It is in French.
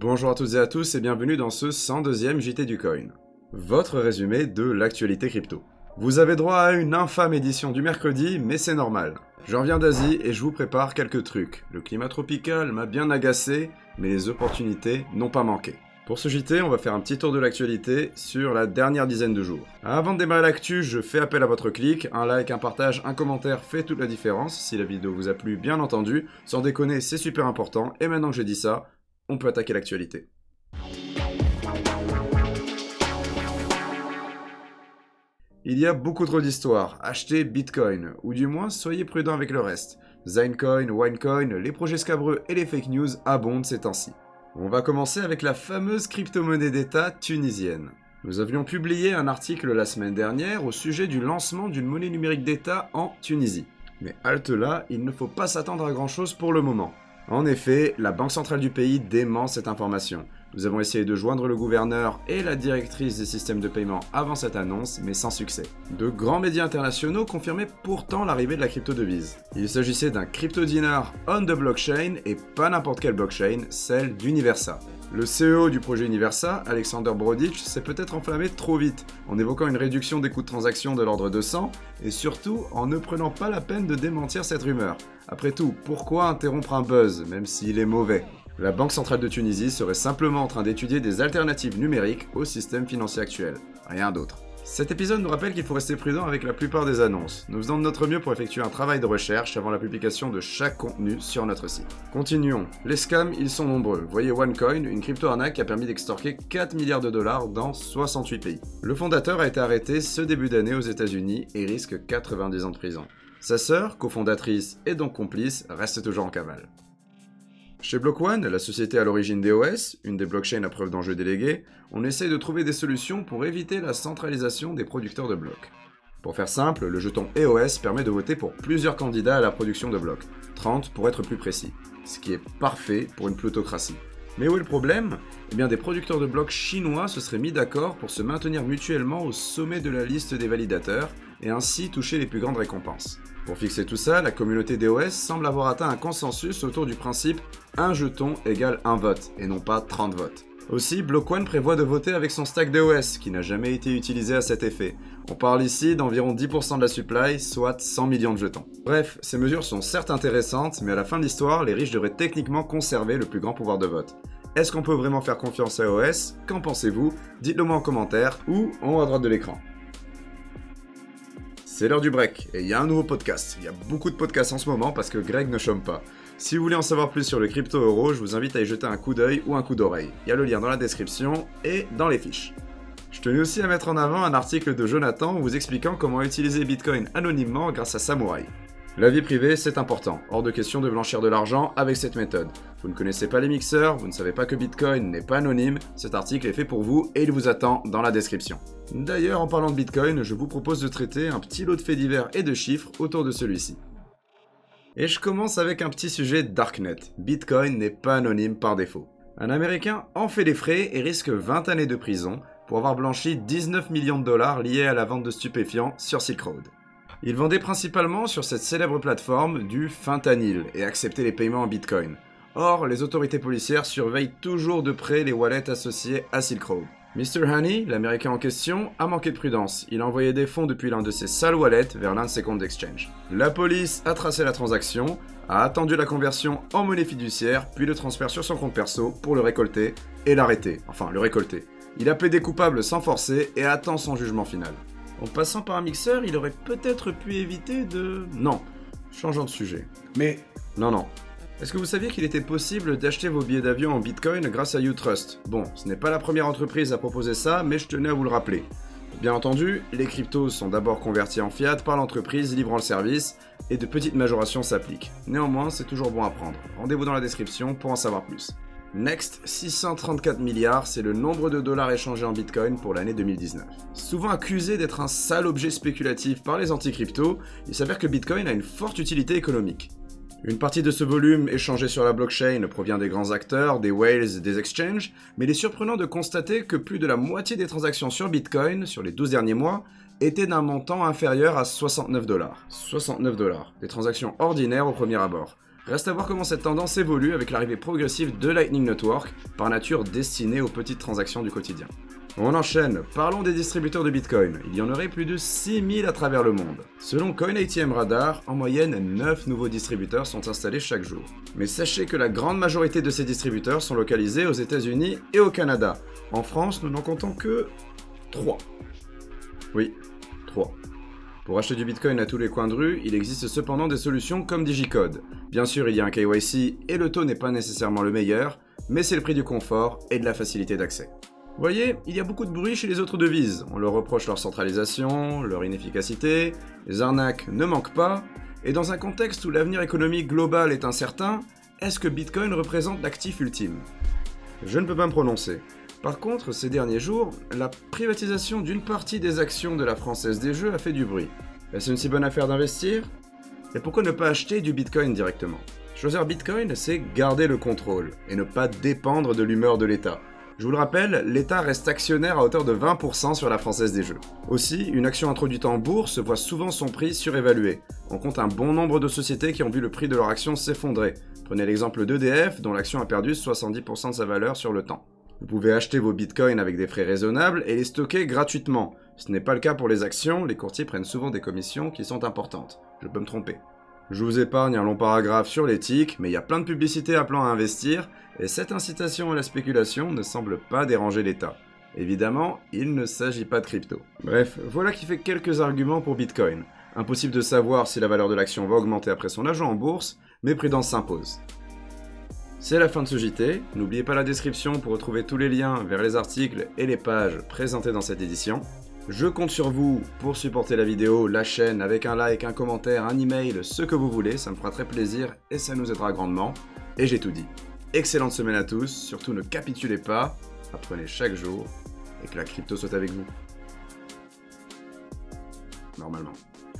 Bonjour à toutes et à tous et bienvenue dans ce 102e JT du Coin. Votre résumé de l'actualité crypto. Vous avez droit à une infâme édition du mercredi, mais c'est normal. Je reviens d'Asie et je vous prépare quelques trucs. Le climat tropical m'a bien agacé, mais les opportunités n'ont pas manqué. Pour ce JT, on va faire un petit tour de l'actualité sur la dernière dizaine de jours. Avant de démarrer l'actu, je fais appel à votre clic. Un like, un partage, un commentaire fait toute la différence. Si la vidéo vous a plu, bien entendu. Sans déconner, c'est super important. Et maintenant que j'ai dit ça, on peut attaquer l'actualité. Il y a beaucoup trop d'histoires. Achetez Bitcoin, ou du moins soyez prudent avec le reste. Zinecoin, Winecoin, les projets scabreux et les fake news abondent ces temps-ci. On va commencer avec la fameuse crypto-monnaie d'État tunisienne. Nous avions publié un article la semaine dernière au sujet du lancement d'une monnaie numérique d'État en Tunisie. Mais halte là, il ne faut pas s'attendre à grand chose pour le moment. En effet, la Banque centrale du pays dément cette information. Nous avons essayé de joindre le gouverneur et la directrice des systèmes de paiement avant cette annonce, mais sans succès. De grands médias internationaux confirmaient pourtant l'arrivée de la crypto-devise. Il s'agissait d'un crypto-dinar on the blockchain et pas n'importe quelle blockchain, celle d'Universa. Le CEO du projet Universa, Alexander Brodich, s'est peut-être enflammé trop vite en évoquant une réduction des coûts de transaction de l'ordre de 100 et surtout en ne prenant pas la peine de démentir cette rumeur. Après tout, pourquoi interrompre un buzz, même s'il est mauvais? La Banque centrale de Tunisie serait simplement en train d'étudier des alternatives numériques au système financier actuel. Rien d'autre. Cet épisode nous rappelle qu'il faut rester prudent avec la plupart des annonces. Nous faisons de notre mieux pour effectuer un travail de recherche avant la publication de chaque contenu sur notre site. Continuons. Les scams, ils sont nombreux. Voyez OneCoin, une crypto-arnaque qui a permis d'extorquer 4 milliards de dollars dans 68 pays. Le fondateur a été arrêté ce début d'année aux États-Unis et risque 90 ans de prison. Sa sœur, cofondatrice et donc complice, reste toujours en cavale. Chez Block One, la société à l'origine d'EOS, une des blockchains à preuve d'enjeux délégués, on essaye de trouver des solutions pour éviter la centralisation des producteurs de blocs. Pour faire simple, le jeton EOS permet de voter pour plusieurs candidats à la production de blocs, 30 pour être plus précis, ce qui est parfait pour une plutocratie. Mais où est le problème? Eh bien des producteurs de blocs chinois se seraient mis d'accord pour se maintenir mutuellement au sommet de la liste des validateurs et ainsi toucher les plus grandes récompenses. Pour fixer tout ça, la communauté DOS semble avoir atteint un consensus autour du principe un jeton égale un vote, et non pas 30 votes. Aussi, Block One prévoit de voter avec son stack DOS, qui n'a jamais été utilisé à cet effet. On parle ici d'environ 10% de la supply, soit 100 millions de jetons. Bref, ces mesures sont certes intéressantes, mais à la fin de l'histoire, les riches devraient techniquement conserver le plus grand pouvoir de vote. Est-ce qu'on peut vraiment faire confiance à OS Qu'en pensez-vous? Dites-le moi en commentaire ou en haut à droite de l'écran. C'est l'heure du break et il y a un nouveau podcast. Il y a beaucoup de podcasts en ce moment parce que Greg ne chôme pas. Si vous voulez en savoir plus sur le crypto euro, je vous invite à y jeter un coup d'œil ou un coup d'oreille. Il y a le lien dans la description et dans les fiches. Je tenais aussi à mettre en avant un article de Jonathan vous expliquant comment utiliser Bitcoin anonymement grâce à Samurai. La vie privée, c'est important. Hors de question de blanchir de l'argent avec cette méthode. Vous ne connaissez pas les mixeurs, vous ne savez pas que Bitcoin n'est pas anonyme, cet article est fait pour vous et il vous attend dans la description. D'ailleurs, en parlant de Bitcoin, je vous propose de traiter un petit lot de faits divers et de chiffres autour de celui-ci. Et je commence avec un petit sujet Darknet. Bitcoin n'est pas anonyme par défaut. Un Américain en fait les frais et risque 20 années de prison pour avoir blanchi 19 millions de dollars liés à la vente de stupéfiants sur Silk Road. Il vendait principalement sur cette célèbre plateforme du fentanyl et acceptait les paiements en bitcoin. Or, les autorités policières surveillent toujours de près les wallets associés à Silk Road. Mr. Honey, l'américain en question, a manqué de prudence. Il a envoyé des fonds depuis l'un de ses sales wallets vers l'un de ses comptes d'exchange. La police a tracé la transaction, a attendu la conversion en monnaie fiduciaire, puis le transfert sur son compte perso pour le récolter et l'arrêter. Enfin, le récolter. Il a plaidé coupable sans forcer et attend son jugement final. En passant par un mixeur, il aurait peut-être pu éviter de... Non, changeons de sujet. Mais... Non, non. Est-ce que vous saviez qu'il était possible d'acheter vos billets d'avion en Bitcoin grâce à Utrust? Bon, ce n'est pas la première entreprise à proposer ça, mais je tenais à vous le rappeler. Bien entendu, les cryptos sont d'abord convertis en fiat par l'entreprise livrant le service, et de petites majorations s'appliquent. Néanmoins, c'est toujours bon à prendre. Rendez-vous dans la description pour en savoir plus. Next, 634 milliards, c'est le nombre de dollars échangés en Bitcoin pour l'année 2019. Souvent accusé d'être un sale objet spéculatif par les anti-crypto, il s'avère que Bitcoin a une forte utilité économique. Une partie de ce volume échangé sur la blockchain provient des grands acteurs, des whales des exchanges, mais il est surprenant de constater que plus de la moitié des transactions sur Bitcoin, sur les 12 derniers mois, étaient d'un montant inférieur à 69 dollars. 69 dollars, des transactions ordinaires au premier abord. Reste à voir comment cette tendance évolue avec l'arrivée progressive de Lightning Network, par nature destinée aux petites transactions du quotidien. On enchaîne, parlons des distributeurs de Bitcoin. Il y en aurait plus de 6000 à travers le monde. Selon CoinATM Radar, en moyenne 9 nouveaux distributeurs sont installés chaque jour. Mais sachez que la grande majorité de ces distributeurs sont localisés aux États-Unis et au Canada. En France, nous n'en comptons que 3. Oui, 3. Pour acheter du Bitcoin à tous les coins de rue, il existe cependant des solutions comme Digicode. Bien sûr, il y a un KYC et le taux n'est pas nécessairement le meilleur, mais c'est le prix du confort et de la facilité d'accès. Vous voyez, il y a beaucoup de bruit chez les autres devises. On leur reproche leur centralisation, leur inefficacité, les arnaques ne manquent pas, et dans un contexte où l'avenir économique global est incertain, est-ce que Bitcoin représente l'actif ultime? Je ne peux pas me prononcer. Par contre, ces derniers jours, la privatisation d'une partie des actions de la Française des Jeux a fait du bruit. Est-ce une si bonne affaire d'investir? Et pourquoi ne pas acheter du Bitcoin directement? Choisir Bitcoin, c'est garder le contrôle et ne pas dépendre de l'humeur de l'État. Je vous le rappelle, l'État reste actionnaire à hauteur de 20% sur la Française des Jeux. Aussi, une action introduite en bourse voit souvent son prix surévalué. On compte un bon nombre de sociétés qui ont vu le prix de leur action s'effondrer. Prenez l'exemple d'EDF, dont l'action a perdu 70% de sa valeur sur le temps. Vous pouvez acheter vos bitcoins avec des frais raisonnables et les stocker gratuitement. Ce n'est pas le cas pour les actions, les courtiers prennent souvent des commissions qui sont importantes. Je peux me tromper. Je vous épargne un long paragraphe sur l'éthique, mais il y a plein de publicités appelant à investir, et cette incitation à la spéculation ne semble pas déranger l'État. Évidemment, il ne s'agit pas de crypto. Bref, voilà qui fait quelques arguments pour Bitcoin. Impossible de savoir si la valeur de l'action va augmenter après son ajout en bourse, mais prudence s'impose. C'est la fin de ce JT, n'oubliez pas la description pour retrouver tous les liens vers les articles et les pages présentés dans cette édition. Je compte sur vous pour supporter la vidéo, la chaîne, avec un like, un commentaire, un email, ce que vous voulez, ça me fera très plaisir et ça nous aidera grandement. Et j'ai tout dit. Excellente semaine à tous, surtout ne capitulez pas, apprenez chaque jour et que la crypto soit avec vous. Normalement.